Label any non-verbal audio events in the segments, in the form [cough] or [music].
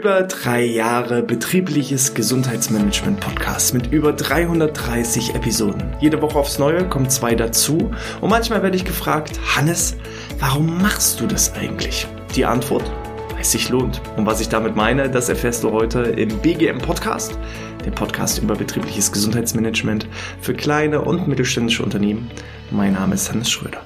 Über drei Jahre betriebliches Gesundheitsmanagement Podcast mit über 330 Episoden. Jede Woche aufs Neue kommen zwei dazu und manchmal werde ich gefragt, Hannes, warum machst du das eigentlich? Die Antwort, weil es sich lohnt. Und was ich damit meine, das erfährst du heute im BGM Podcast, der Podcast über betriebliches Gesundheitsmanagement für kleine und mittelständische Unternehmen. Mein Name ist Hannes Schröder.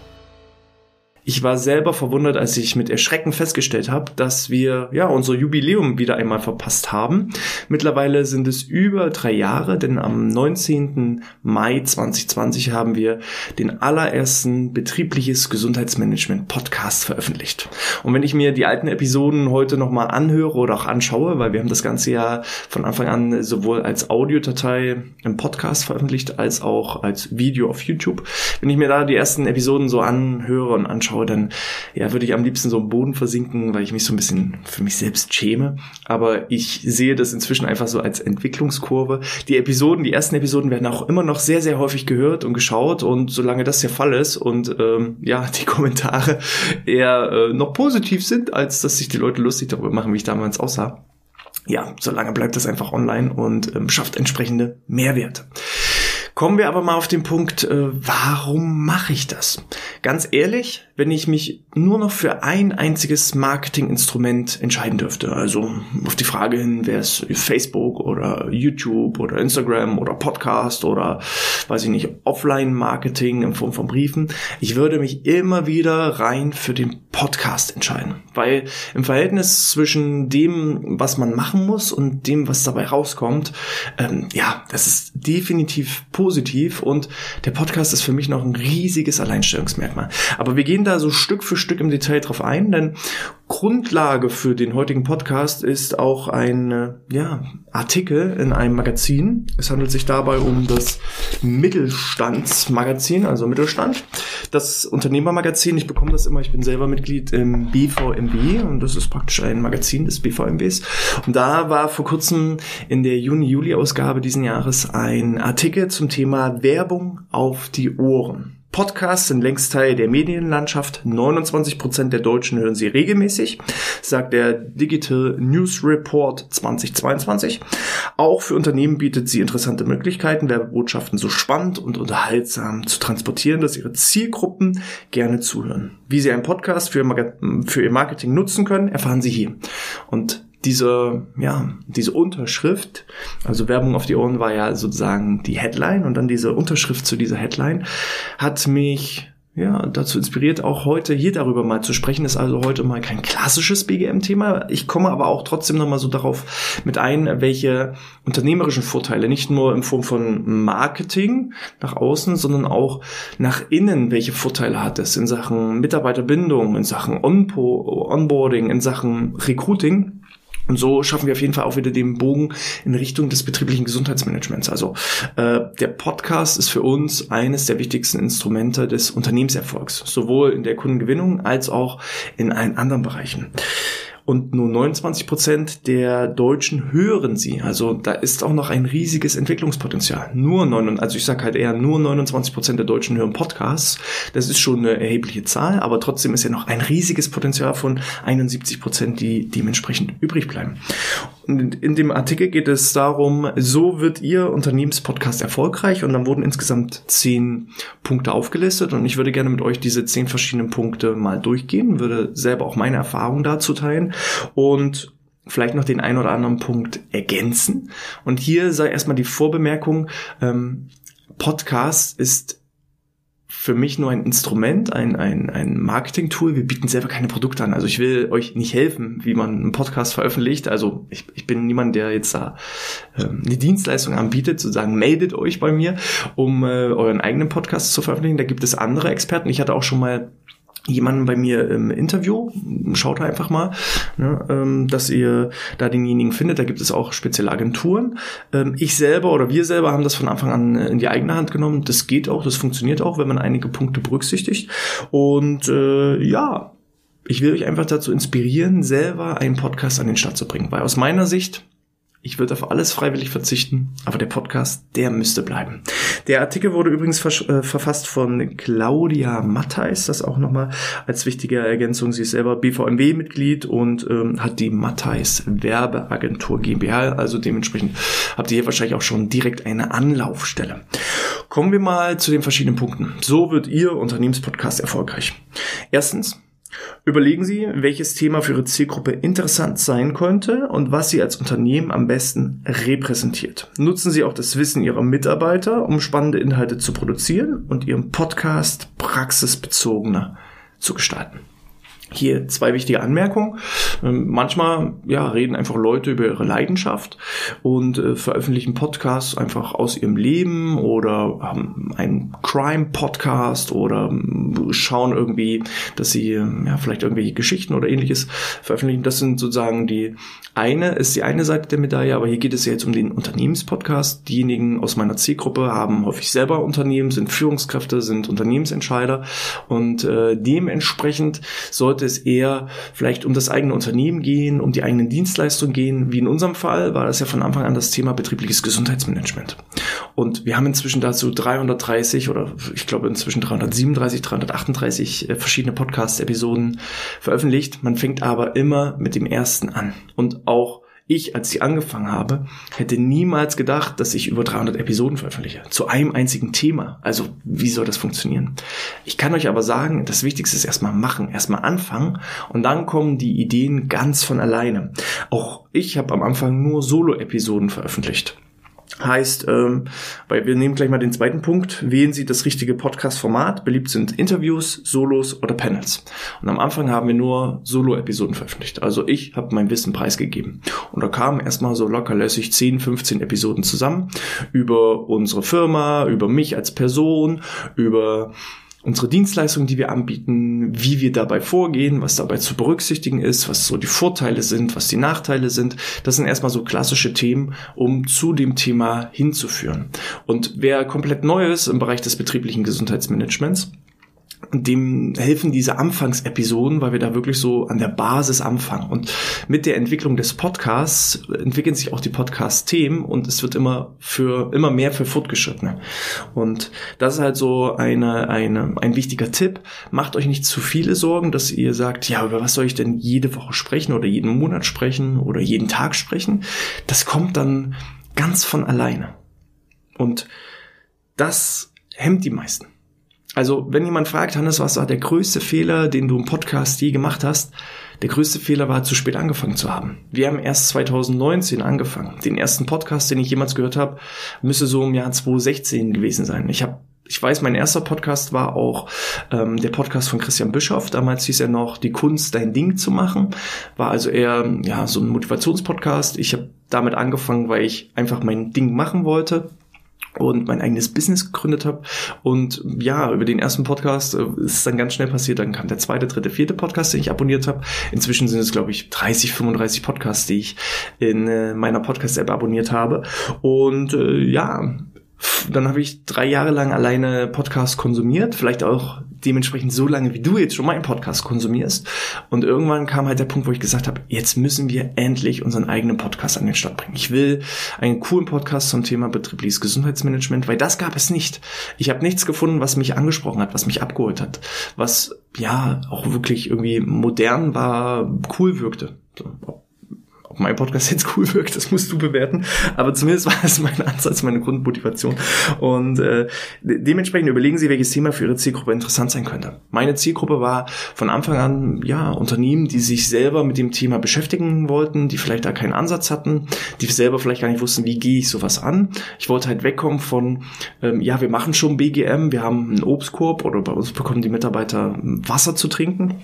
Ich war selber verwundert, als ich mit Erschrecken festgestellt habe, dass wir ja unser Jubiläum wieder einmal verpasst haben. Mittlerweile sind es über drei Jahre, denn am 19. Mai 2020 haben wir den allerersten betriebliches Gesundheitsmanagement Podcast veröffentlicht. Und wenn ich mir die alten Episoden heute nochmal anhöre oder auch anschaue, weil wir haben das ganze ja von Anfang an sowohl als Audiodatei im Podcast veröffentlicht als auch als Video auf YouTube. Wenn ich mir da die ersten Episoden so anhöre und anschaue, anschaue, dann ja, würde ich am liebsten so im Boden versinken, weil ich mich so ein bisschen für mich selbst schäme. Aber ich sehe das inzwischen einfach so als Entwicklungskurve. Die Episoden, die ersten Episoden werden auch immer noch sehr, sehr häufig gehört und geschaut. Und solange das der Fall ist und ähm, ja, [laughs] die Kommentare eher äh, noch positiv sind, als dass sich die Leute lustig darüber machen, wie ich damals aussah, ja, solange bleibt das einfach online und ähm, schafft entsprechende Mehrwerte. Kommen wir aber mal auf den Punkt, äh, warum mache ich das? Ganz ehrlich, wenn ich mich nur noch für ein einziges Marketinginstrument entscheiden dürfte, also auf die Frage hin, wäre es Facebook oder YouTube oder Instagram oder Podcast oder weiß ich nicht, Offline-Marketing in Form von Briefen, ich würde mich immer wieder rein für den Podcast entscheiden, weil im Verhältnis zwischen dem, was man machen muss und dem, was dabei rauskommt, ähm, ja, das ist definitiv positiv und der Podcast ist für mich noch ein riesiges Alleinstellungsmerkmal. Aber wir gehen da so Stück für Stück im Detail drauf ein, denn Grundlage für den heutigen Podcast ist auch ein äh, ja, Artikel in einem Magazin. Es handelt sich dabei um das Mittelstandsmagazin, also Mittelstand. Das Unternehmermagazin, ich bekomme das immer, ich bin selber Mitglied im BVMB und das ist praktisch ein Magazin des BVMBs. Und da war vor kurzem in der Juni-Juli-Ausgabe diesen Jahres ein Artikel zum Thema Werbung auf die Ohren. Podcasts sind längst Teil der Medienlandschaft. 29 Prozent der Deutschen hören sie regelmäßig, sagt der Digital News Report 2022. Auch für Unternehmen bietet sie interessante Möglichkeiten, Werbebotschaften so spannend und unterhaltsam zu transportieren, dass ihre Zielgruppen gerne zuhören. Wie sie einen Podcast für, für ihr Marketing nutzen können, erfahren Sie hier. Und diese, ja, diese Unterschrift, also Werbung auf die Ohren war ja sozusagen die Headline und dann diese Unterschrift zu dieser Headline hat mich ja, dazu inspiriert, auch heute hier darüber mal zu sprechen. Ist also heute mal kein klassisches BGM-Thema. Ich komme aber auch trotzdem nochmal so darauf mit ein, welche unternehmerischen Vorteile, nicht nur in Form von Marketing nach außen, sondern auch nach innen, welche Vorteile hat es in Sachen Mitarbeiterbindung, in Sachen Onboarding, in Sachen Recruiting und so schaffen wir auf jeden Fall auch wieder den Bogen in Richtung des betrieblichen Gesundheitsmanagements. Also äh, der Podcast ist für uns eines der wichtigsten Instrumente des Unternehmenserfolgs, sowohl in der Kundengewinnung als auch in allen anderen Bereichen und nur 29 Prozent der Deutschen hören sie. Also da ist auch noch ein riesiges Entwicklungspotenzial. Nur 9, also ich sage halt eher nur 29 Prozent der Deutschen hören Podcasts. Das ist schon eine erhebliche Zahl, aber trotzdem ist ja noch ein riesiges Potenzial von 71 Prozent, die dementsprechend übrig bleiben. Und in dem Artikel geht es darum, so wird Ihr Unternehmenspodcast erfolgreich und dann wurden insgesamt zehn Punkte aufgelistet und ich würde gerne mit euch diese zehn verschiedenen Punkte mal durchgehen, würde selber auch meine Erfahrungen dazu teilen und vielleicht noch den einen oder anderen Punkt ergänzen. Und hier sei erstmal die Vorbemerkung, ähm, Podcast ist für mich nur ein Instrument, ein, ein, ein Marketing-Tool. Wir bieten selber keine Produkte an. Also ich will euch nicht helfen, wie man einen Podcast veröffentlicht. Also ich, ich bin niemand, der jetzt da ähm, eine Dienstleistung anbietet, sozusagen meldet euch bei mir, um äh, euren eigenen Podcast zu veröffentlichen. Da gibt es andere Experten. Ich hatte auch schon mal jemanden bei mir im Interview, schaut einfach mal, ne, ähm, dass ihr da denjenigen findet. Da gibt es auch spezielle Agenturen. Ähm, ich selber oder wir selber haben das von Anfang an in die eigene Hand genommen. Das geht auch, das funktioniert auch, wenn man einige Punkte berücksichtigt. Und äh, ja, ich will euch einfach dazu inspirieren, selber einen Podcast an den Start zu bringen. Weil aus meiner Sicht Ich würde auf alles freiwillig verzichten, aber der Podcast, der müsste bleiben. Der Artikel wurde übrigens äh, verfasst von Claudia Matthijs, das auch nochmal als wichtige Ergänzung. Sie ist selber BVMW-Mitglied und ähm, hat die Matthijs Werbeagentur GmbH, also dementsprechend habt ihr hier wahrscheinlich auch schon direkt eine Anlaufstelle. Kommen wir mal zu den verschiedenen Punkten. So wird Ihr Unternehmenspodcast erfolgreich. Erstens, Überlegen Sie, welches Thema für Ihre Zielgruppe interessant sein könnte und was Sie als Unternehmen am besten repräsentiert. Nutzen Sie auch das Wissen Ihrer Mitarbeiter, um spannende Inhalte zu produzieren und Ihren Podcast praxisbezogener zu gestalten. Hier zwei wichtige Anmerkungen. Ähm, manchmal ja, reden einfach Leute über ihre Leidenschaft und äh, veröffentlichen Podcasts einfach aus ihrem Leben oder haben einen Crime-Podcast oder ähm, schauen irgendwie, dass sie ähm, ja, vielleicht irgendwelche Geschichten oder ähnliches veröffentlichen. Das sind sozusagen die eine, ist die eine Seite der Medaille, aber hier geht es ja jetzt um den Unternehmenspodcast. Diejenigen aus meiner Zielgruppe haben häufig selber Unternehmen, sind Führungskräfte, sind Unternehmensentscheider und äh, dementsprechend sollte sollte es eher vielleicht um das eigene Unternehmen gehen, um die eigenen Dienstleistungen gehen. Wie in unserem Fall war das ja von Anfang an das Thema betriebliches Gesundheitsmanagement. Und wir haben inzwischen dazu 330 oder ich glaube inzwischen 337, 338 äh, verschiedene Podcast-Episoden veröffentlicht. Man fängt aber immer mit dem ersten an. Und auch ich, als ich angefangen habe, hätte niemals gedacht, dass ich über 300 Episoden veröffentliche. Zu einem einzigen Thema. Also, wie soll das funktionieren? Ich kann euch aber sagen, das Wichtigste ist erstmal machen, erstmal anfangen und dann kommen die Ideen ganz von alleine. Auch ich habe am Anfang nur Solo-Episoden veröffentlicht. Heißt, ähm, weil wir nehmen gleich mal den zweiten Punkt, wählen Sie das richtige Podcast-Format. Beliebt sind Interviews, Solos oder Panels. Und am Anfang haben wir nur Solo-Episoden veröffentlicht. Also ich habe mein Wissen preisgegeben. Und da kamen erstmal so locker lässig 10, 15 Episoden zusammen über unsere Firma, über mich als Person, über unsere Dienstleistungen, die wir anbieten, wie wir dabei vorgehen, was dabei zu berücksichtigen ist, was so die Vorteile sind, was die Nachteile sind. Das sind erstmal so klassische Themen, um zu dem Thema hinzuführen. Und wer komplett neu ist im Bereich des betrieblichen Gesundheitsmanagements, dem helfen diese Anfangsepisoden, weil wir da wirklich so an der Basis anfangen. Und mit der Entwicklung des Podcasts entwickeln sich auch die Podcast-Themen und es wird immer für, immer mehr für Fortgeschrittene. Und das ist halt so eine, eine, ein wichtiger Tipp. Macht euch nicht zu viele Sorgen, dass ihr sagt, ja, über was soll ich denn jede Woche sprechen oder jeden Monat sprechen oder jeden Tag sprechen? Das kommt dann ganz von alleine. Und das hemmt die meisten. Also, wenn jemand fragt, Hannes, was war der größte Fehler, den du im Podcast je gemacht hast? Der größte Fehler war, zu spät angefangen zu haben. Wir haben erst 2019 angefangen. Den ersten Podcast, den ich jemals gehört habe, müsste so im Jahr 2016 gewesen sein. Ich habe ich weiß, mein erster Podcast war auch ähm, der Podcast von Christian Bischoff. Damals hieß er noch Die Kunst, dein Ding zu machen. War also eher ja so ein Motivationspodcast. Ich habe damit angefangen, weil ich einfach mein Ding machen wollte und mein eigenes Business gegründet habe. Und ja, über den ersten Podcast äh, ist es dann ganz schnell passiert. Dann kam der zweite, dritte, vierte Podcast, den ich abonniert habe. Inzwischen sind es, glaube ich, 30, 35 Podcasts, die ich in äh, meiner Podcast-App abonniert habe. Und äh, ja, dann habe ich drei Jahre lang alleine Podcast konsumiert, vielleicht auch dementsprechend so lange, wie du jetzt schon meinen Podcast konsumierst. Und irgendwann kam halt der Punkt, wo ich gesagt habe, jetzt müssen wir endlich unseren eigenen Podcast an den Start bringen. Ich will einen coolen Podcast zum Thema betriebliches Gesundheitsmanagement, weil das gab es nicht. Ich habe nichts gefunden, was mich angesprochen hat, was mich abgeholt hat, was ja auch wirklich irgendwie modern war, cool wirkte. So, ob mein Podcast [laughs] jetzt cool wirkt, das musst du bewerten. Aber zumindest war es mein Ansatz, meine Grundmotivation. Und äh, dementsprechend überlegen Sie, welches Thema für Ihre Zielgruppe interessant sein könnte. Meine Zielgruppe war von Anfang an ja Unternehmen, die sich selber mit dem Thema beschäftigen wollten, die vielleicht da keinen Ansatz hatten, die selber vielleicht gar nicht wussten, wie gehe ich sowas an. Ich wollte halt wegkommen von ähm, ja, wir machen schon BGM, wir haben einen Obstkorb oder bei uns bekommen die Mitarbeiter Wasser zu trinken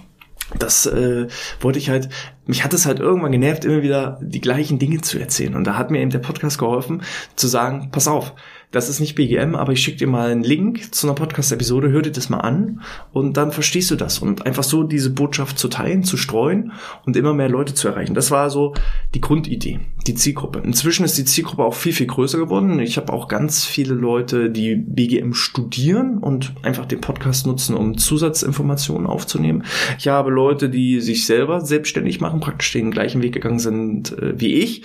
das äh, wollte ich halt, mich hat es halt irgendwann genervt, immer wieder die gleichen Dinge zu erzählen. Und da hat mir eben der Podcast geholfen, zu sagen, pass auf, das ist nicht BGM, aber ich schicke dir mal einen Link zu einer Podcast-Episode, hör dir das mal an und dann verstehst du das. Und einfach so diese Botschaft zu teilen, zu streuen und immer mehr Leute zu erreichen. Das war so die Grundidee, die Zielgruppe. Inzwischen ist die Zielgruppe auch viel, viel größer geworden. Ich habe auch ganz viele Leute, die BGM studieren und einfach den Podcast nutzen, um Zusatzinformationen aufzunehmen. Ich habe Leute, die sich selber selbstständig machen, praktisch den gleichen Weg gegangen sind äh, wie ich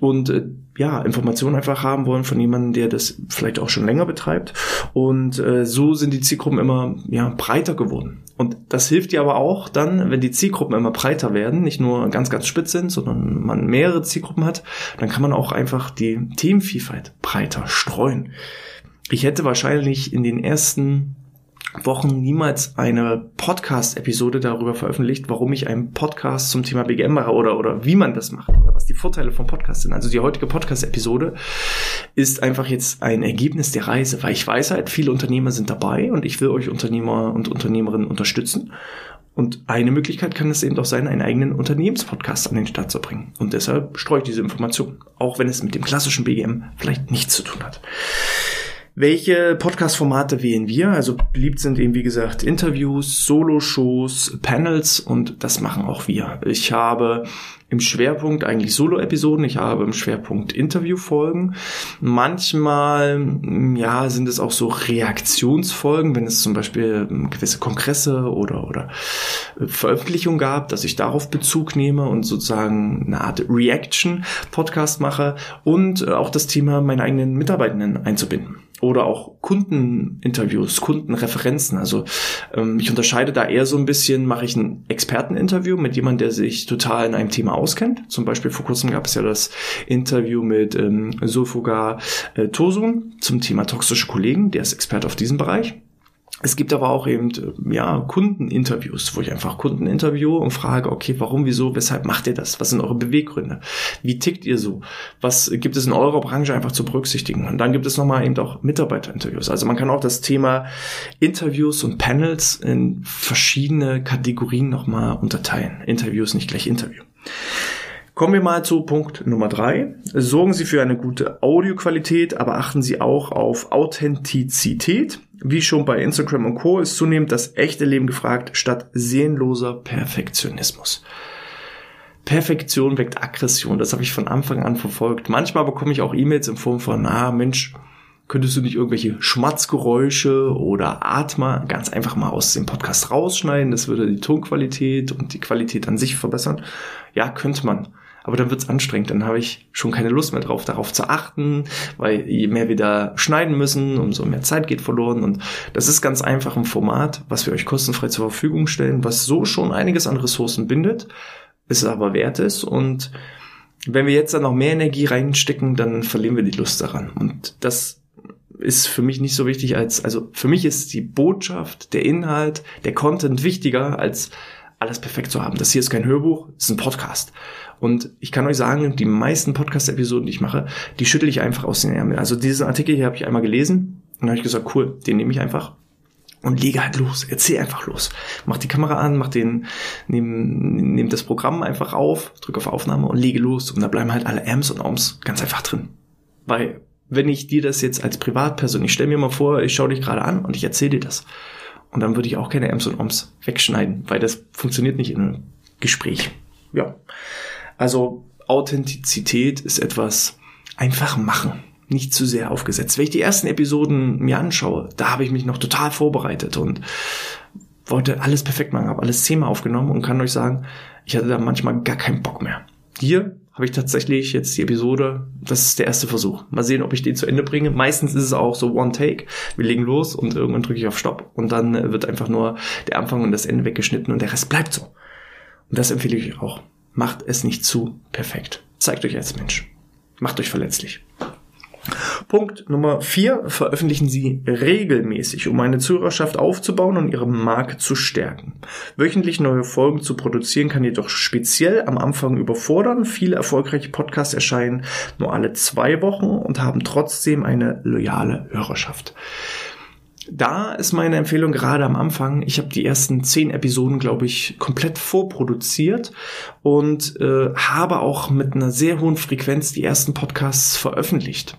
und äh, ja, Informationen einfach haben wollen von jemandem, der das vielleicht auch schon länger betreibt. Und äh, so sind die Zielgruppen immer ja, breiter geworden. Und das hilft dir aber auch dann, wenn die Zielgruppen immer breiter werden, nicht nur ganz, ganz spitz sind, sondern man mehrere Zielgruppen hat, dann kann man auch einfach die Themenvielfalt breiter streuen. Ich hätte wahrscheinlich in den ersten Wochen niemals eine Podcast-Episode darüber veröffentlicht, warum ich einen Podcast zum Thema BGM mache oder, oder wie man das macht oder was die Vorteile vom Podcast sind. Also die heutige Podcast-Episode ist einfach jetzt ein Ergebnis der Reise, weil ich weiß halt, viele Unternehmer sind dabei und ich will euch Unternehmer und Unternehmerinnen unterstützen. Und eine Möglichkeit kann es eben auch sein, einen eigenen Unternehmenspodcast an den Start zu bringen. Und deshalb streue ich diese Information, auch wenn es mit dem klassischen BGM vielleicht nichts zu tun hat. Welche Podcast-Formate wählen wir? Also beliebt sind eben, wie gesagt, Interviews, Solo-Shows, Panels und das machen auch wir. Ich habe im Schwerpunkt eigentlich Solo-Episoden, ich habe im Schwerpunkt Interview-Folgen. Manchmal, ja, sind es auch so Reaktionsfolgen, wenn es zum Beispiel gewisse Kongresse oder, oder Veröffentlichungen gab, dass ich darauf Bezug nehme und sozusagen eine Art Reaction-Podcast mache und auch das Thema meine eigenen Mitarbeitenden einzubinden oder auch Kundeninterviews, Kundenreferenzen. Also ähm, ich unterscheide da eher so ein bisschen, mache ich ein Experteninterview mit jemandem, der sich total in einem Thema auskennt. Zum Beispiel vor kurzem gab es ja das Interview mit ähm, Sulfuga äh, Tosun zum Thema toxische Kollegen, der ist Experte auf diesem Bereich. Es gibt aber auch eben ja Kundeninterviews, wo ich einfach Kunden interviewe und frage, okay, warum, wieso, weshalb macht ihr das? Was sind eure Beweggründe? Wie tickt ihr so? Was gibt es in eurer Branche einfach zu berücksichtigen? Und dann gibt es nochmal eben auch Mitarbeiterinterviews. Also man kann auch das Thema Interviews und Panels in verschiedene Kategorien nochmal unterteilen. Interviews nicht gleich Interview. Kommen wir mal zu Punkt Nummer drei. Sorgen Sie für eine gute Audioqualität, aber achten Sie auch auf Authentizität. Wie schon bei Instagram und Co. ist zunehmend das echte Leben gefragt, statt seelenloser Perfektionismus. Perfektion weckt Aggression. Das habe ich von Anfang an verfolgt. Manchmal bekomme ich auch E-Mails in Form von, ah Mensch, könntest du nicht irgendwelche Schmatzgeräusche oder Atmer ganz einfach mal aus dem Podcast rausschneiden? Das würde die Tonqualität und die Qualität an sich verbessern. Ja, könnte man aber dann wird's anstrengend. Dann habe ich schon keine Lust mehr drauf, darauf zu achten, weil je mehr wir da schneiden müssen, umso mehr Zeit geht verloren. Und das ist ganz einfach ein Format, was wir euch kostenfrei zur Verfügung stellen, was so schon einiges an Ressourcen bindet, es aber wert ist. Und wenn wir jetzt dann noch mehr Energie reinstecken, dann verlieren wir die Lust daran. Und das ist für mich nicht so wichtig als, also für mich ist die Botschaft, der Inhalt, der Content wichtiger als alles perfekt zu haben. Das hier ist kein Hörbuch, das ist ein Podcast. Und ich kann euch sagen, die meisten Podcast-Episoden, die ich mache, die schüttel ich einfach aus den Ärmeln. Also diesen Artikel hier habe ich einmal gelesen und habe ich gesagt, cool, den nehme ich einfach und lege halt los, erzähl einfach los. Mach die Kamera an, mach den, nehm, nehm das Programm einfach auf, drücke auf Aufnahme und lege los. Und da bleiben halt alle Ams und Oms ganz einfach drin. Weil, wenn ich dir das jetzt als Privatperson, ich stelle mir mal vor, ich schaue dich gerade an und ich erzähle dir das. Und dann würde ich auch keine Ms und Oms wegschneiden, weil das funktioniert nicht in einem Gespräch. Ja. Also Authentizität ist etwas einfach machen, nicht zu sehr aufgesetzt. Wenn ich die ersten Episoden mir anschaue, da habe ich mich noch total vorbereitet und wollte alles perfekt machen, habe alles zehnmal aufgenommen und kann euch sagen, ich hatte da manchmal gar keinen Bock mehr. Hier habe ich tatsächlich jetzt die Episode, das ist der erste Versuch. Mal sehen, ob ich den zu Ende bringe. Meistens ist es auch so One Take. Wir legen los und irgendwann drücke ich auf Stopp und dann wird einfach nur der Anfang und das Ende weggeschnitten und der Rest bleibt so. Und das empfehle ich auch. Macht es nicht zu perfekt. Zeigt euch als Mensch. Macht euch verletzlich. Punkt Nummer vier: Veröffentlichen Sie regelmäßig, um eine Zuhörerschaft aufzubauen und Ihre Marke zu stärken. Wöchentlich neue Folgen zu produzieren kann jedoch speziell am Anfang überfordern. Viele erfolgreiche Podcasts erscheinen nur alle zwei Wochen und haben trotzdem eine loyale Hörerschaft da ist meine Empfehlung gerade am Anfang. Ich habe die ersten zehn Episoden, glaube ich, komplett vorproduziert und äh, habe auch mit einer sehr hohen Frequenz die ersten Podcasts veröffentlicht.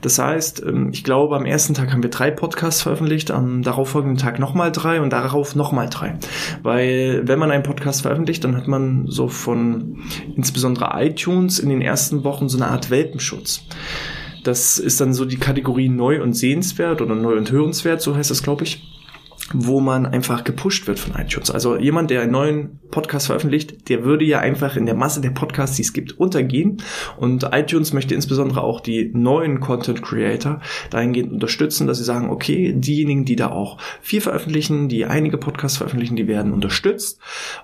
Das heißt, ähm, ich glaube, am ersten Tag haben wir drei Podcasts veröffentlicht, am darauffolgenden Tag nochmal drei und darauf nochmal drei. Weil wenn man einen Podcast veröffentlicht, dann hat man so von insbesondere iTunes in den ersten Wochen so eine Art Welpenschutz. Das ist dann so die Kategorie neu und sehenswert oder neu und hörenswert, so heißt das, glaube ich. wo man einfach gepusht wird von iTunes. Also jemand, der einen neuen Podcast veröffentlicht, der würde ja einfach in der Masse der Podcasts, die es gibt, untergehen. Und iTunes möchte insbesondere auch die neuen Content Creator dahingehend unterstützen, dass sie sagen, okay, diejenigen, die da auch viel veröffentlichen, die einige Podcasts veröffentlichen, die werden unterstützt.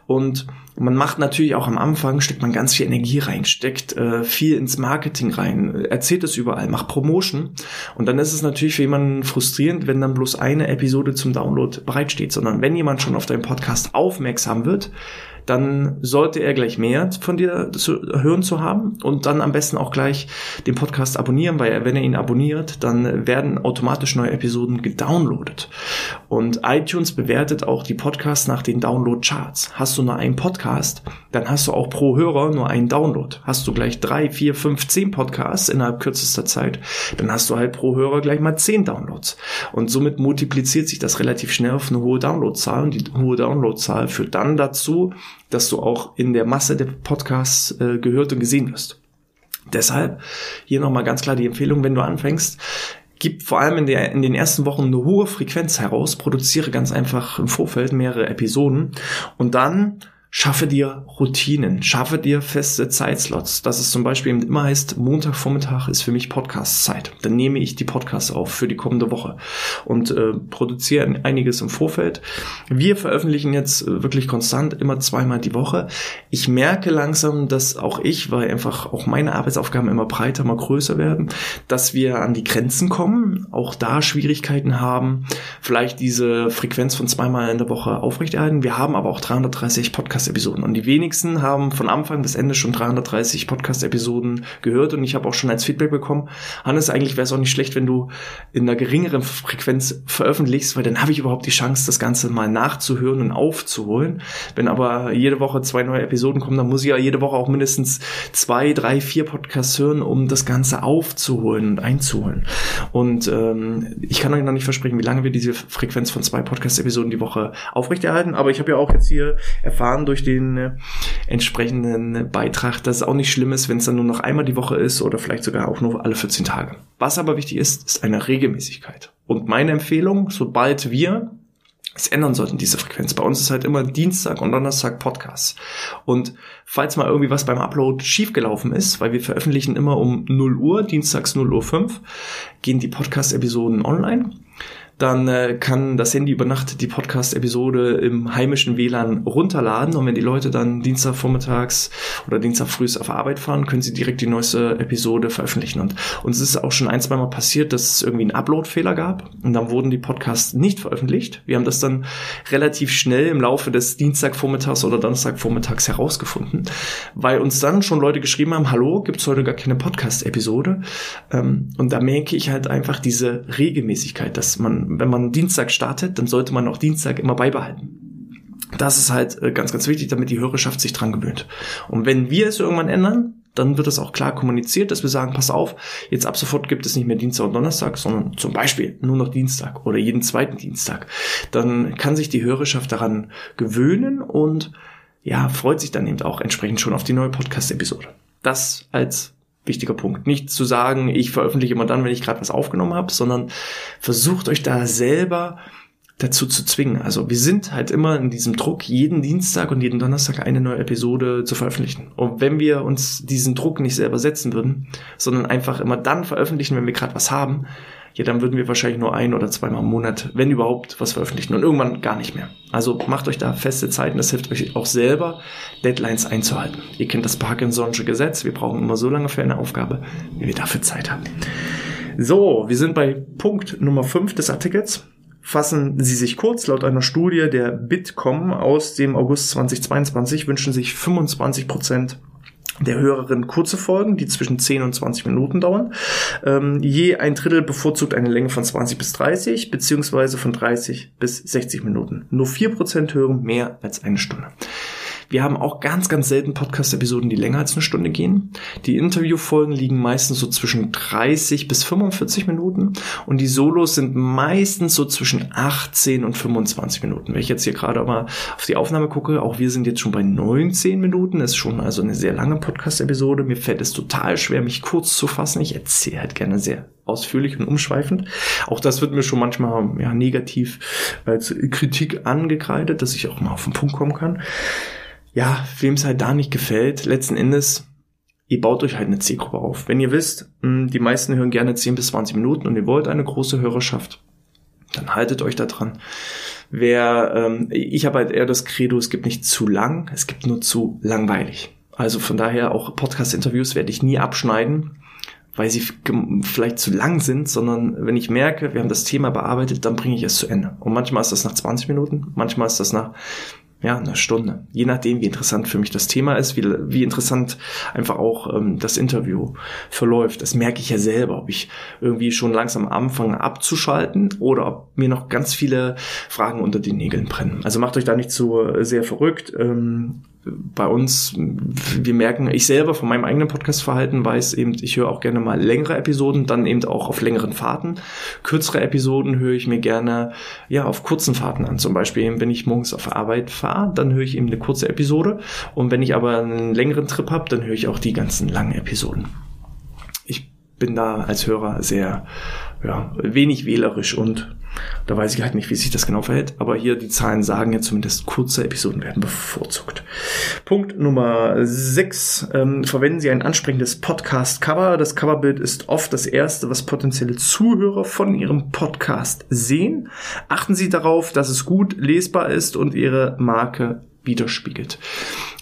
Und man macht natürlich auch am Anfang, steckt man ganz viel Energie rein, steckt äh, viel ins Marketing rein, erzählt es überall, macht Promotion. Und dann ist es natürlich für jemanden frustrierend, wenn dann bloß eine Episode zum Download bereitsteht, sondern wenn jemand schon auf deinen Podcast aufmerksam wird, dann sollte er gleich mehr von dir zu hören zu haben und dann am besten auch gleich den Podcast abonnieren, weil wenn er ihn abonniert, dann werden automatisch neue Episoden gedownloadet. Und iTunes bewertet auch die Podcasts nach den Download-Charts. Hast du nur einen Podcast, dann hast du auch pro Hörer nur einen Download. Hast du gleich drei, vier, fünf, zehn Podcasts innerhalb kürzester Zeit, dann hast du halt pro Hörer gleich mal zehn Downloads. Und somit multipliziert sich das relativ schnell auf eine hohe Downloadzahl und die hohe Downloadzahl führt dann dazu, dass du auch in der Masse der Podcasts äh, gehört und gesehen wirst. Deshalb hier nochmal ganz klar die Empfehlung, wenn du anfängst, gib vor allem in, der, in den ersten Wochen eine hohe Frequenz heraus, produziere ganz einfach im Vorfeld mehrere Episoden und dann Schaffe dir Routinen, schaffe dir feste Zeitslots. Dass es zum Beispiel immer heißt, Montagvormittag ist für mich Podcast-Zeit. Dann nehme ich die Podcasts auf für die kommende Woche und äh, produziere einiges im Vorfeld. Wir veröffentlichen jetzt äh, wirklich konstant immer zweimal die Woche. Ich merke langsam, dass auch ich, weil einfach auch meine Arbeitsaufgaben immer breiter, immer größer werden, dass wir an die Grenzen kommen, auch da Schwierigkeiten haben, vielleicht diese Frequenz von zweimal in der Woche aufrechterhalten. Wir haben aber auch 330 Podcasts Podcast-Episoden. Und die wenigsten haben von Anfang bis Ende schon 330 Podcast-Episoden gehört. Und ich habe auch schon als Feedback bekommen, Hannes, eigentlich wäre es auch nicht schlecht, wenn du in einer geringeren Frequenz veröffentlichst, weil dann habe ich überhaupt die Chance, das Ganze mal nachzuhören und aufzuholen. Wenn aber jede Woche zwei neue Episoden kommen, dann muss ich ja jede Woche auch mindestens zwei, drei, vier Podcasts hören, um das Ganze aufzuholen und einzuholen. Und ähm, ich kann euch noch nicht versprechen, wie lange wir diese Frequenz von zwei Podcast-Episoden die Woche aufrechterhalten. Aber ich habe ja auch jetzt hier erfahren durch den äh, entsprechenden Beitrag, dass es auch nicht schlimm ist, wenn es dann nur noch einmal die Woche ist oder vielleicht sogar auch nur alle 14 Tage. Was aber wichtig ist, ist eine Regelmäßigkeit. Und meine Empfehlung, sobald wir es ändern sollten, diese Frequenz. Bei uns ist halt immer Dienstag und Donnerstag Podcasts. Und falls mal irgendwie was beim Upload schiefgelaufen ist, weil wir veröffentlichen immer um 0 Uhr, dienstags 0 Uhr 5, gehen die Podcast-Episoden online dann äh, kann das Handy über Nacht die Podcast-Episode im heimischen WLAN runterladen und wenn die Leute dann Dienstag vormittags oder Dienstag früh auf Arbeit fahren, können sie direkt die neueste Episode veröffentlichen. Und uns ist auch schon ein, zwei Mal passiert, dass es irgendwie einen Upload-Fehler gab und dann wurden die Podcasts nicht veröffentlicht. Wir haben das dann relativ schnell im Laufe des Dienstagvormittags oder Donnerstagvormittags herausgefunden, weil uns dann schon Leute geschrieben haben, hallo, gibt's heute gar keine Podcast-Episode? Ähm, und da merke ich halt einfach diese Regelmäßigkeit, dass man wenn man Dienstag startet, dann sollte man auch Dienstag immer beibehalten. Das ist halt äh, ganz, ganz wichtig, damit die Hörerschaft sich dran gewöhnt. Und wenn wir es irgendwann ändern, dann wird es auch klar kommuniziert, dass wir sagen, pass auf, jetzt ab sofort gibt es nicht mehr Dienstag und Donnerstag, sondern zum Beispiel nur noch Dienstag oder jeden zweiten Dienstag. Dann kann sich die Hörerschaft daran gewöhnen und ja, freut sich dann eben auch entsprechend schon auf die neue Podcast-Episode. Das als wichtiger Punkt. Nicht zu sagen, ich veröffentliche immer dann, wenn ich gerade was aufgenommen habe, sondern versucht euch da selber dazu zu zwingen. Also wir sind halt immer in diesem Druck, jeden Dienstag und jeden Donnerstag eine neue Episode zu veröffentlichen. Und wenn wir uns diesen Druck nicht selber setzen würden, sondern einfach immer dann veröffentlichen, wenn wir gerade was haben, ja, dann würden wir wahrscheinlich nur ein oder zweimal im Monat, wenn überhaupt, was veröffentlichen und irgendwann gar nicht mehr. Also macht euch da feste Zeiten, das hilft euch auch selber, Deadlines einzuhalten. Ihr kennt das Parkinson'sche Gesetz, wir brauchen immer so lange für eine Aufgabe, wie wir dafür Zeit haben. So, wir sind bei Punkt Nummer 5 des Artikels. Fassen Sie sich kurz, laut einer Studie der Bitkom aus dem August 2022 wünschen sich 25 Prozent der Hörerinnen kurze Folgen, die zwischen 10 und 20 Minuten dauern. Ähm, je ein Drittel bevorzugt eine Länge von 20 bis 30, beziehungsweise von 30 bis 60 Minuten. Nur 4% hören mehr als eine Stunde. Wir haben auch ganz, ganz selten Podcast-Episoden, die länger als eine Stunde gehen. Die Interviewfolgen liegen meistens so zwischen 30 bis 45 Minuten und die Solos sind meistens so zwischen 18 und 25 Minuten. Wenn ich jetzt hier gerade mal auf die Aufnahme gucke, auch wir sind jetzt schon bei 19 Minuten, das ist schon also eine sehr lange Podcast-Episode. Mir fällt es total schwer, mich kurz zu fassen. Ich erzähle halt gerne sehr ausführlich und umschweifend. Auch das wird mir schon manchmal ja, negativ als Kritik angekreidet, dass ich auch mal auf den Punkt kommen kann. Ja, wem es halt da nicht gefällt, letzten Endes, ihr baut euch halt eine Zielgruppe auf. Wenn ihr wisst, hm, die meisten hören gerne 10 bis 20 Minuten und ihr wollt eine große Hörerschaft, dann haltet euch da dran. Wer, ähm, ich habe halt eher das Credo, es gibt nicht zu lang, es gibt nur zu langweilig. Also von daher auch Podcast-Interviews werde ich nie abschneiden weil sie vielleicht zu lang sind, sondern wenn ich merke, wir haben das Thema bearbeitet, dann bringe ich es zu Ende. Und manchmal ist das nach 20 Minuten, manchmal ist das nach ja, eine Stunde. Je nachdem, wie interessant für mich das Thema ist, wie, wie interessant einfach auch ähm, das Interview verläuft. Das merke ich ja selber, ob ich irgendwie schon langsam anfange abzuschalten oder ob mir noch ganz viele Fragen unter den Nägeln brennen. Also macht euch da nicht zu äh, sehr verrückt. Ähm, bei uns, wir merken, ich selber von meinem eigenen Podcast-Verhalten weiß eben, ich höre auch gerne mal längere Episoden, dann eben auch auf längeren Fahrten. Kürzere Episoden höre ich mir gerne ja auf kurzen Fahrten an. Zum Beispiel, wenn ich morgens auf Arbeit fahre, dann höre ich eben eine kurze Episode. Und wenn ich aber einen längeren Trip habe, dann höre ich auch die ganzen langen Episoden. Ich bin da als Hörer sehr ja, wenig wählerisch und da weiß ich halt nicht, wie sich das genau verhält, aber hier die Zahlen sagen ja zumindest, kurze Episoden werden bevorzugt. Punkt Nummer 6. Ähm, verwenden Sie ein ansprechendes Podcast-Cover. Das Coverbild ist oft das erste, was potenzielle Zuhörer von Ihrem Podcast sehen. Achten Sie darauf, dass es gut lesbar ist und Ihre Marke widerspiegelt.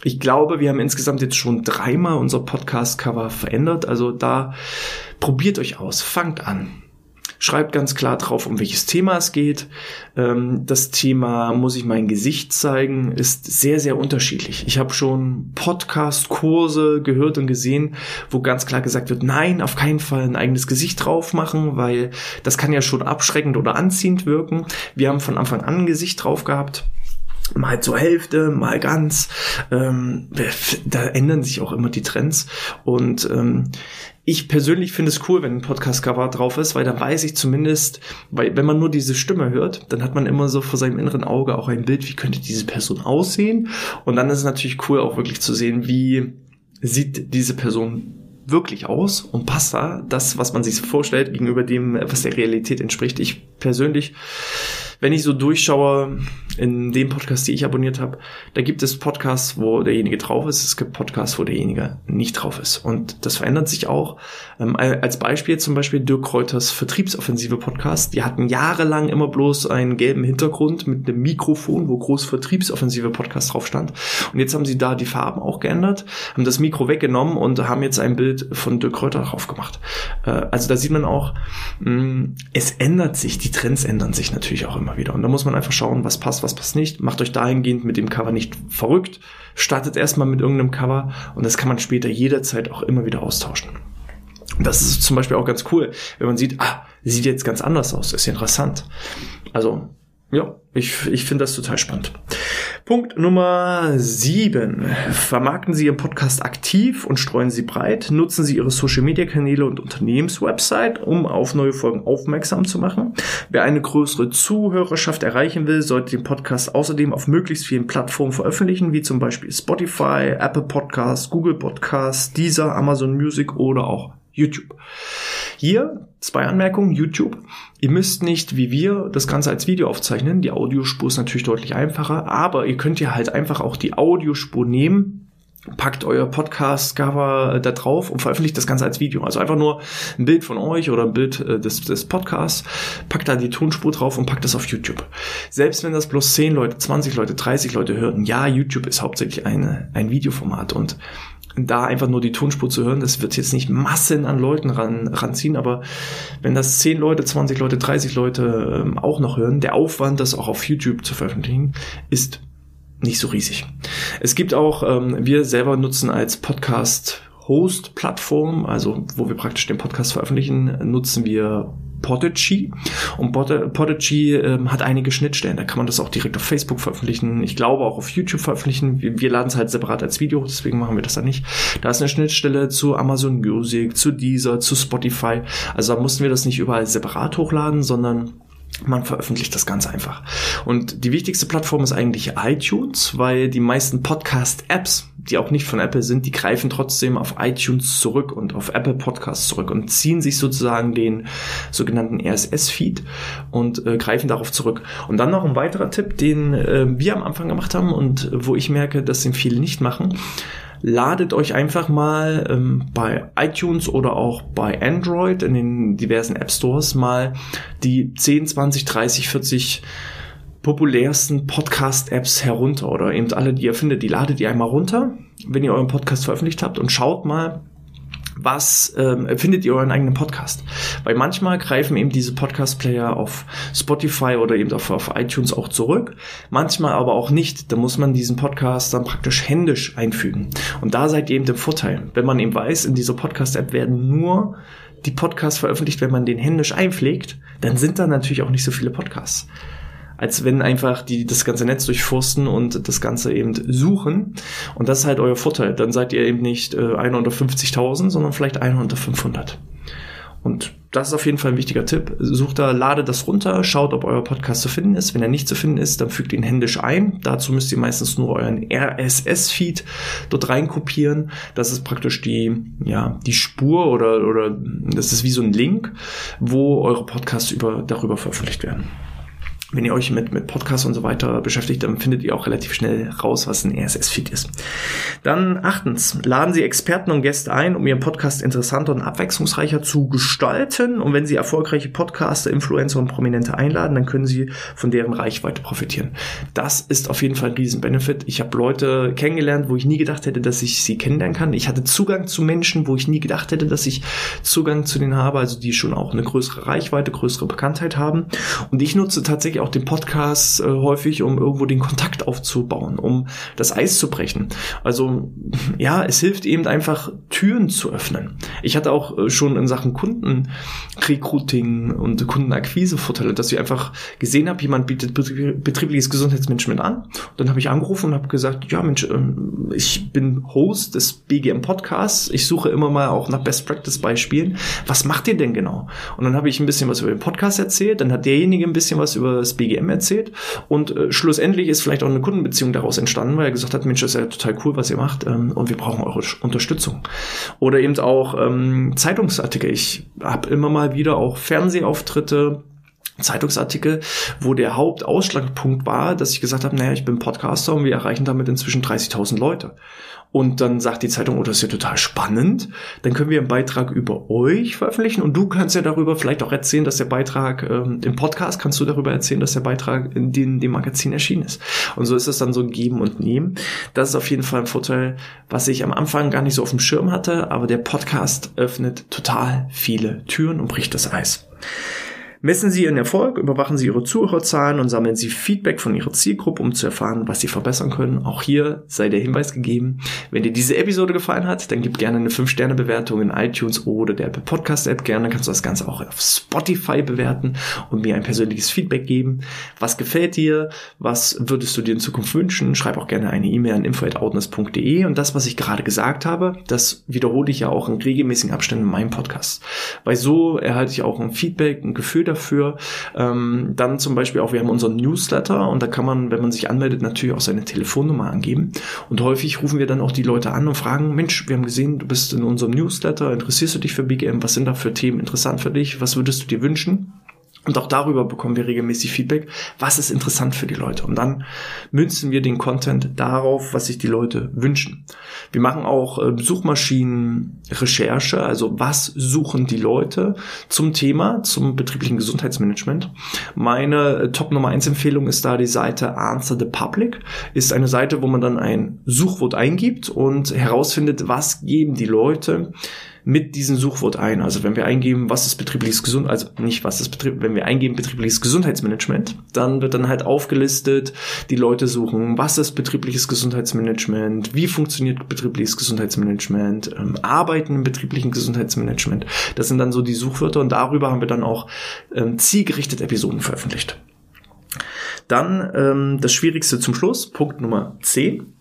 Ich glaube, wir haben insgesamt jetzt schon dreimal unser Podcast-Cover verändert. Also da probiert euch aus, fangt an schreibt ganz klar drauf, um welches Thema es geht. Ähm, das Thema muss ich mein Gesicht zeigen, ist sehr, sehr unterschiedlich. Ich habe schon Podcast-Kurse gehört und gesehen, wo ganz klar gesagt wird, nein, auf keinen Fall ein eigenes Gesicht drauf machen, weil das kann ja schon abschreckend oder anziehend wirken. Wir haben von Anfang an ein Gesicht drauf gehabt mal zur Hälfte, mal ganz. Ähm, da ändern sich auch immer die Trends. Und ähm, ich persönlich finde es cool, wenn ein Podcast-Cover drauf ist, weil dann weiß ich zumindest, weil wenn man nur diese Stimme hört, dann hat man immer so vor seinem inneren Auge auch ein Bild, wie könnte diese Person aussehen. Und dann ist es natürlich cool, auch wirklich zu sehen, wie sieht diese Person wirklich aus und passt da das, was man sich vorstellt, gegenüber dem, was der Realität entspricht. Ich persönlich wenn ich so durchschaue in dem Podcast, die ich abonniert habe, da gibt es Podcasts, wo derjenige drauf ist, es gibt Podcasts, wo derjenige nicht drauf ist. Und das verändert sich auch. Ähm, als Beispiel zum Beispiel Dirk Kräuters Vertriebsoffensive Podcast. Die hatten jahrelang immer bloß einen gelben Hintergrund mit einem Mikrofon, wo groß Vertriebsoffensive Podcast drauf stand. Und jetzt haben sie da die Farben auch geändert, haben das Mikro weggenommen und haben jetzt ein Bild von Dirk Kräuter drauf gemacht. Äh, also da sieht man auch, mh, es ändert sich, die Trends ändern sich natürlich auch immer immer wieder. Und da muss man einfach schauen, was passt, was passt nicht. Macht euch dahingehend mit dem Cover nicht verrückt. Startet erstmal mit irgendeinem Cover und das kann man später jederzeit auch immer wieder austauschen. Das ist zum Beispiel auch ganz cool, wenn man sieht, ah, sieht jetzt ganz anders aus, ist interessant. Also, ja, ich, ich finde das total spannend. Punkt Nummer sieben: Vermarkten Sie Ihren Podcast aktiv und streuen Sie breit. Nutzen Sie Ihre Social-Media-Kanäle und Unternehmenswebsite, um auf neue Folgen aufmerksam zu machen. Wer eine größere Zuhörerschaft erreichen will, sollte den Podcast außerdem auf möglichst vielen Plattformen veröffentlichen, wie zum Beispiel Spotify, Apple Podcasts, Google Podcasts, Deezer, Amazon Music oder auch YouTube. Hier zwei Anmerkungen. YouTube. Ihr müsst nicht wie wir das Ganze als Video aufzeichnen. Die Audiospur ist natürlich deutlich einfacher, aber ihr könnt ja halt einfach auch die Audiospur nehmen packt euer Podcast-Cover da drauf und veröffentlicht das Ganze als Video. Also einfach nur ein Bild von euch oder ein Bild äh, des, des Podcasts, packt da die Tonspur drauf und packt das auf YouTube. Selbst wenn das bloß 10 Leute, 20 Leute, 30 Leute hören, ja, YouTube ist hauptsächlich eine, ein Videoformat und da einfach nur die Tonspur zu hören, das wird jetzt nicht Massen an Leuten ran, ranziehen, aber wenn das 10 Leute, 20 Leute, 30 Leute ähm, auch noch hören, der Aufwand, das auch auf YouTube zu veröffentlichen, ist nicht so riesig. Es gibt auch, ähm, wir selber nutzen als Podcast Host-Plattform, also wo wir praktisch den Podcast veröffentlichen, nutzen wir Podigy. Und Podigy ähm, hat einige Schnittstellen. Da kann man das auch direkt auf Facebook veröffentlichen. Ich glaube auch auf YouTube veröffentlichen. Wir, wir laden es halt separat als Video, deswegen machen wir das da nicht. Da ist eine Schnittstelle zu Amazon Music, zu Deezer, zu Spotify. Also da mussten wir das nicht überall separat hochladen, sondern man veröffentlicht das ganz einfach. Und die wichtigste Plattform ist eigentlich iTunes, weil die meisten Podcast-Apps, die auch nicht von Apple sind, die greifen trotzdem auf iTunes zurück und auf Apple Podcasts zurück und ziehen sich sozusagen den sogenannten RSS-Feed und äh, greifen darauf zurück. Und dann noch ein weiterer Tipp, den äh, wir am Anfang gemacht haben und wo ich merke, dass den viele nicht machen ladet euch einfach mal ähm, bei iTunes oder auch bei Android in den diversen App Stores mal die 10, 20, 30, 40 populärsten Podcast-Apps herunter oder eben alle, die ihr findet, die ladet ihr einmal runter, wenn ihr euren Podcast veröffentlicht habt und schaut mal, was ähm, findet ihr euren eigenen Podcast? Weil manchmal greifen eben diese Podcast-Player auf Spotify oder eben auf, auf iTunes auch zurück, manchmal aber auch nicht. Da muss man diesen Podcast dann praktisch händisch einfügen. Und da seid ihr eben im Vorteil. Wenn man eben weiß, in dieser Podcast-App werden nur die Podcasts veröffentlicht, wenn man den händisch einpflegt, dann sind da natürlich auch nicht so viele Podcasts als wenn einfach die das ganze Netz durchforsten und das Ganze eben suchen. Und das ist halt euer Vorteil. Dann seid ihr eben nicht äh, einer unter 50.000, sondern vielleicht einer unter 500. Und das ist auf jeden Fall ein wichtiger Tipp. Sucht da, ladet das runter, schaut, ob euer Podcast zu finden ist. Wenn er nicht zu finden ist, dann fügt ihn händisch ein. Dazu müsst ihr meistens nur euren RSS-Feed dort reinkopieren. Das ist praktisch die, ja, die Spur oder, oder das ist wie so ein Link, wo eure Podcasts über, darüber veröffentlicht werden wenn ihr euch mit, mit Podcasts und so weiter beschäftigt, dann findet ihr auch relativ schnell raus, was ein RSS-Feed ist. Dann achtens, laden Sie Experten und Gäste ein, um Ihren Podcast interessanter und abwechslungsreicher zu gestalten. Und wenn Sie erfolgreiche Podcaster, Influencer und Prominente einladen, dann können Sie von deren Reichweite profitieren. Das ist auf jeden Fall ein riesen Benefit. Ich habe Leute kennengelernt, wo ich nie gedacht hätte, dass ich sie kennenlernen kann. Ich hatte Zugang zu Menschen, wo ich nie gedacht hätte, dass ich Zugang zu denen habe, also die schon auch eine größere Reichweite, größere Bekanntheit haben. Und ich nutze tatsächlich auch den Podcast äh, häufig, um irgendwo den Kontakt aufzubauen, um das Eis zu brechen. Also ja, es hilft eben einfach Türen zu öffnen. Ich hatte auch äh, schon in Sachen Kundenrecruiting und Kundenakquise Vorteile, dass ich einfach gesehen habe, jemand bietet betriebliches Gesundheitsmanagement an. Und dann habe ich angerufen und habe gesagt, ja Mensch, ähm, ich bin Host des BGM Podcasts. Ich suche immer mal auch nach Best Practice Beispielen. Was macht ihr denn genau? Und dann habe ich ein bisschen was über den Podcast erzählt. Dann hat derjenige ein bisschen was über das BGM erzählt und äh, schlussendlich ist vielleicht auch eine Kundenbeziehung daraus entstanden, weil er gesagt hat, Mensch, das ist ja total cool, was ihr macht ähm, und wir brauchen eure Unterstützung. Oder eben auch ähm, Zeitungsartikel. Ich habe immer mal wieder auch Fernsehauftritte, Zeitungsartikel, wo der Hauptausschlagpunkt war, dass ich gesagt habe, naja, ich bin Podcaster und wir erreichen damit inzwischen 30.000 Leute und dann sagt die Zeitung, oh, das ist ja total spannend, dann können wir einen Beitrag über euch veröffentlichen und du kannst ja darüber vielleicht auch erzählen, dass der Beitrag ähm, im Podcast kannst du darüber erzählen, dass der Beitrag in dem, dem Magazin erschienen ist. Und so ist es dann so ein Geben und Nehmen. Das ist auf jeden Fall ein Vorteil, was ich am Anfang gar nicht so auf dem Schirm hatte, aber der Podcast öffnet total viele Türen und bricht das Eis. Messen Sie Ihren Erfolg, überwachen Sie Ihre Zuhörerzahlen und sammeln Sie Feedback von Ihrer Zielgruppe, um zu erfahren, was Sie verbessern können. Auch hier sei der Hinweis gegeben. Wenn dir diese Episode gefallen hat, dann gib gerne eine 5-Sterne-Bewertung in iTunes oder der Podcast-App. Gerne kannst du das Ganze auch auf Spotify bewerten und mir ein persönliches Feedback geben. Was gefällt dir? Was würdest du dir in Zukunft wünschen? Schreib auch gerne eine E-Mail an info.outness.de und das, was ich gerade gesagt habe, das wiederhole ich ja auch in regelmäßigen Abständen in meinem Podcast. Weil so erhalte ich auch ein Feedback, ein Gefühl dafür. Ähm, dann zum Beispiel auch, wir haben unseren Newsletter und da kann man, wenn man sich anmeldet, natürlich auch seine Telefonnummer angeben. Und häufig rufen wir dann auch die Leute an und fragen, Mensch, wir haben gesehen, du bist in unserem Newsletter, interessierst du dich für BGM? Was sind da für Themen interessant für dich? Was würdest du dir wünschen? Und auch darüber bekommen wir regelmäßig Feedback, was ist interessant für die Leute. Und dann münzen wir den Content darauf, was sich die Leute wünschen. Wir machen auch äh, Suchmaschinenrecherche, also was suchen die Leute zum Thema, zum betrieblichen Gesundheitsmanagement. Meine äh, Top Nummer 1 Empfehlung ist da die Seite Answer the Public. Ist eine Seite, wo man dann ein Suchwort eingibt und herausfindet, was geben die Leute mit diesem Suchwort ein. Also wenn wir eingeben, was ist betriebliches Gesundheit, also nicht was ist Betrieb, wenn wir eingeben betriebliches Gesundheitsmanagement, dann wird dann halt aufgelistet, die Leute suchen, was ist betriebliches Gesundheitsmanagement, wie funktioniert betriebliches Gesundheitsmanagement, ähm, Arbeiten im betrieblichen Gesundheitsmanagement. Das sind dann so die Suchwörter und darüber haben wir dann auch ähm, zielgerichtet Episoden veröffentlicht. Dann ähm, das Schwierigste zum Schluss, Punkt Nummer 10.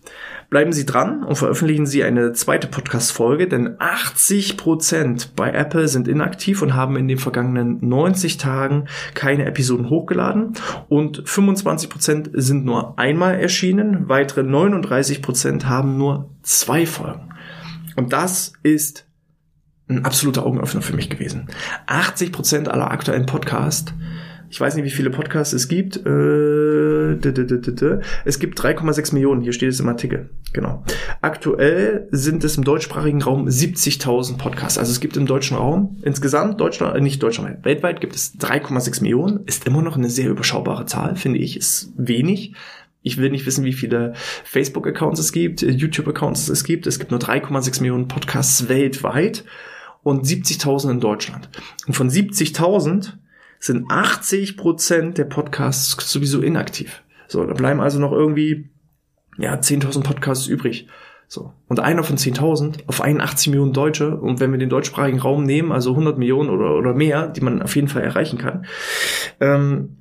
Bleiben Sie dran und veröffentlichen Sie eine zweite Podcast-Folge, denn 80% bei Apple sind inaktiv und haben in den vergangenen 90 Tagen keine Episoden hochgeladen und 25% sind nur einmal erschienen, weitere 39% haben nur zwei Folgen. Und das ist ein absoluter Augenöffner für mich gewesen. 80% aller aktuellen Podcasts ich weiß nicht, wie viele Podcasts es gibt. Äh, es gibt 3,6 Millionen, hier steht es im Artikel. Genau. Aktuell sind es im deutschsprachigen Raum 70.000 Podcasts. Also es gibt im deutschen Raum insgesamt, Deutschland, äh, nicht Deutschland, weltweit gibt es 3,6 Millionen. Ist immer noch eine sehr überschaubare Zahl, finde ich. Ist wenig. Ich will nicht wissen, wie viele Facebook-Accounts es gibt, äh, YouTube-Accounts es gibt. Es gibt nur 3,6 Millionen Podcasts weltweit und 70.000 in Deutschland. Und von 70.000 sind 80 Prozent der Podcasts sowieso inaktiv. So, da bleiben also noch irgendwie, ja, 10.000 Podcasts übrig. So. Und einer von 10.000 auf 81 Millionen Deutsche. Und wenn wir den deutschsprachigen Raum nehmen, also 100 Millionen oder, oder mehr, die man auf jeden Fall erreichen kann, ähm,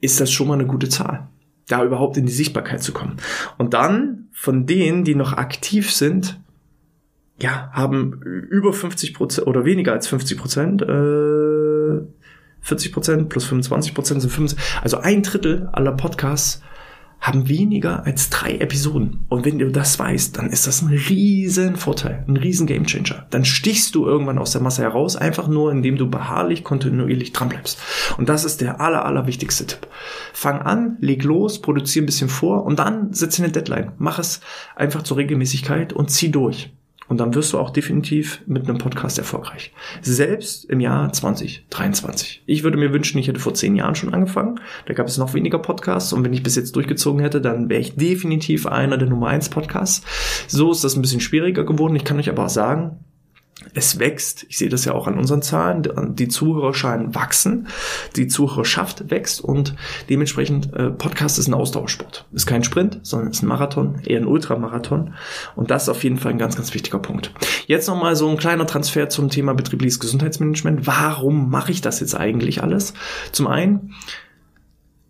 ist das schon mal eine gute Zahl, da überhaupt in die Sichtbarkeit zu kommen. Und dann von denen, die noch aktiv sind, ja, haben über 50 Prozent oder weniger als 50 Prozent äh, 40 Prozent plus 25 Prozent sind 25. Also ein Drittel aller Podcasts haben weniger als drei Episoden. Und wenn du das weißt, dann ist das ein riesen Vorteil, ein riesen Gamechanger. Dann stichst du irgendwann aus der Masse heraus, einfach nur, indem du beharrlich, kontinuierlich dranbleibst. Und das ist der aller, aller wichtigste Tipp. Fang an, leg los, produziere ein bisschen vor und dann setze eine Deadline. Mach es einfach zur Regelmäßigkeit und zieh durch. Und dann wirst du auch definitiv mit einem Podcast erfolgreich. Selbst im Jahr 2023. Ich würde mir wünschen, ich hätte vor zehn Jahren schon angefangen. Da gab es noch weniger Podcasts. Und wenn ich bis jetzt durchgezogen hätte, dann wäre ich definitiv einer der Nummer eins Podcasts. So ist das ein bisschen schwieriger geworden. Ich kann euch aber auch sagen, es wächst. Ich sehe das ja auch an unseren Zahlen. Die Zuhörerschalen wachsen, die Zuhörerschaft wächst und dementsprechend äh, Podcast ist ein Ausdauersport. Ist kein Sprint, sondern ist ein Marathon, eher ein Ultramarathon. Und das ist auf jeden Fall ein ganz, ganz wichtiger Punkt. Jetzt nochmal so ein kleiner Transfer zum Thema betriebliches Gesundheitsmanagement. Warum mache ich das jetzt eigentlich alles? Zum einen,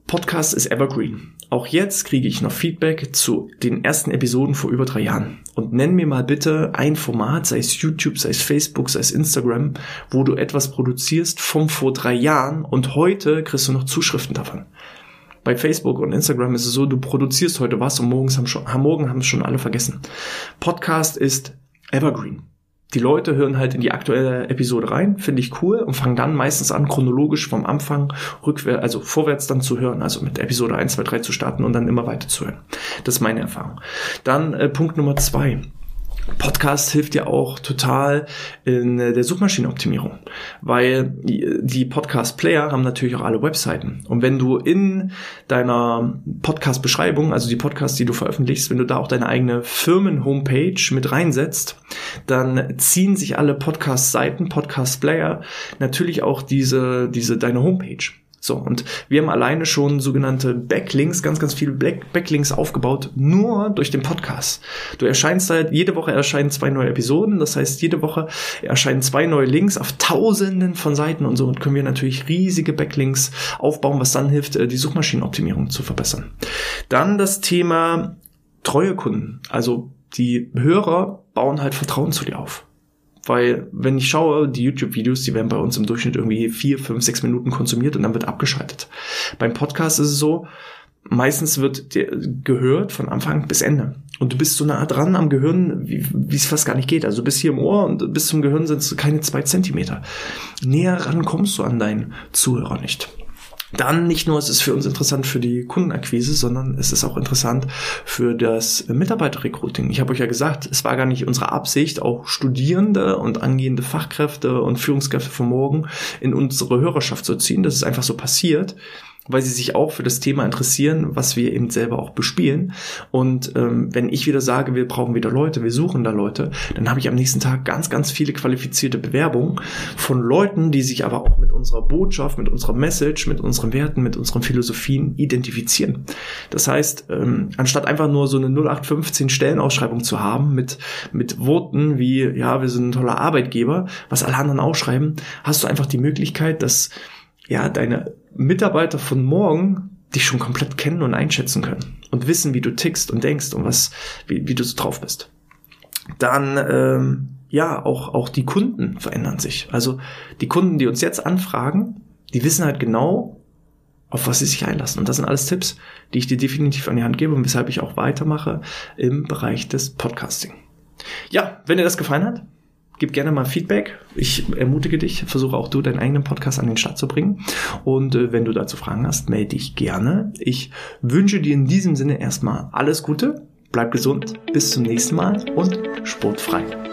Podcast ist evergreen. Auch jetzt kriege ich noch Feedback zu den ersten Episoden vor über drei Jahren. Und nenn mir mal bitte ein Format, sei es YouTube, sei es Facebook, sei es Instagram, wo du etwas produzierst vom vor drei Jahren und heute kriegst du noch Zuschriften davon. Bei Facebook und Instagram ist es so, du produzierst heute was und morgens haben schon, morgen haben es schon alle vergessen. Podcast ist evergreen die Leute hören halt in die aktuelle Episode rein, finde ich cool und fangen dann meistens an, chronologisch vom Anfang rückwärts, also vorwärts dann zu hören, also mit Episode 1, 2, 3 zu starten und dann immer weiter zu hören. Das ist meine Erfahrung. Dann äh, Punkt Nummer zwei. Podcast hilft ja auch total in der Suchmaschinenoptimierung, weil die Podcast-Player haben natürlich auch alle Webseiten. Und wenn du in deiner Podcast-Beschreibung, also die Podcasts, die du veröffentlichst, wenn du da auch deine eigene Firmen-Homepage mit reinsetzt, dann ziehen sich alle Podcast-Seiten, Podcast-Player natürlich auch diese, diese, deine Homepage. So, und wir haben alleine schon sogenannte Backlinks, ganz, ganz viele Backlinks aufgebaut, nur durch den Podcast. Du erscheinst halt, jede Woche erscheinen zwei neue Episoden, das heißt, jede Woche erscheinen zwei neue Links auf tausenden von Seiten und somit können wir natürlich riesige Backlinks aufbauen, was dann hilft, äh, die Suchmaschinenoptimierung zu verbessern. Dann das Thema treue Kunden. Also die Hörer bauen halt Vertrauen zu dir auf. Weil, wenn ich schaue, die YouTube-Videos, die werden bei uns im Durchschnitt irgendwie vier, fünf, sechs Minuten konsumiert und dann wird abgeschaltet. Beim Podcast ist es so, meistens wird gehört von Anfang bis Ende. Und du bist so nah dran am Gehirn, wie es fast gar nicht geht. Also du bist hier im Ohr und bis zum Gehirn sind es keine zwei Zentimeter. Näher ran kommst du an deinen Zuhörer nicht. Dann nicht nur ist es für uns interessant für die Kundenakquise, sondern es ist auch interessant für das Mitarbeiterrecruiting. Ich habe euch ja gesagt, es war gar nicht unsere Absicht, auch Studierende und angehende Fachkräfte und Führungskräfte von morgen in unsere Hörerschaft zu ziehen. Das ist einfach so passiert weil sie sich auch für das Thema interessieren, was wir eben selber auch bespielen. Und ähm, wenn ich wieder sage, wir brauchen wieder Leute, wir suchen da Leute, dann habe ich am nächsten Tag ganz, ganz viele qualifizierte Bewerbungen von Leuten, die sich aber auch mit unserer Botschaft, mit unserer Message, mit unseren Werten, mit unseren Philosophien identifizieren. Das heißt, ähm, anstatt einfach nur so eine 0815 Stellenausschreibung zu haben mit, mit Worten wie, ja, wir sind ein toller Arbeitgeber, was alle anderen ausschreiben, hast du einfach die Möglichkeit, dass ja, deine Mitarbeiter von morgen dich schon komplett kennen und einschätzen können und wissen, wie du tickst und denkst und was, wie, wie du so drauf bist. Dann ähm, ja, auch auch die Kunden verändern sich. Also die Kunden, die uns jetzt anfragen, die wissen halt genau, auf was sie sich einlassen. Und das sind alles Tipps, die ich dir definitiv an die Hand gebe und weshalb ich auch weitermache im Bereich des Podcasting. Ja, wenn dir das gefallen hat, gib gerne mal Feedback. Ich ermutige dich, versuche auch du deinen eigenen Podcast an den Start zu bringen. Und äh, wenn du dazu Fragen hast, melde dich gerne. Ich wünsche dir in diesem Sinne erstmal alles Gute, bleib gesund, bis zum nächsten Mal und sportfrei.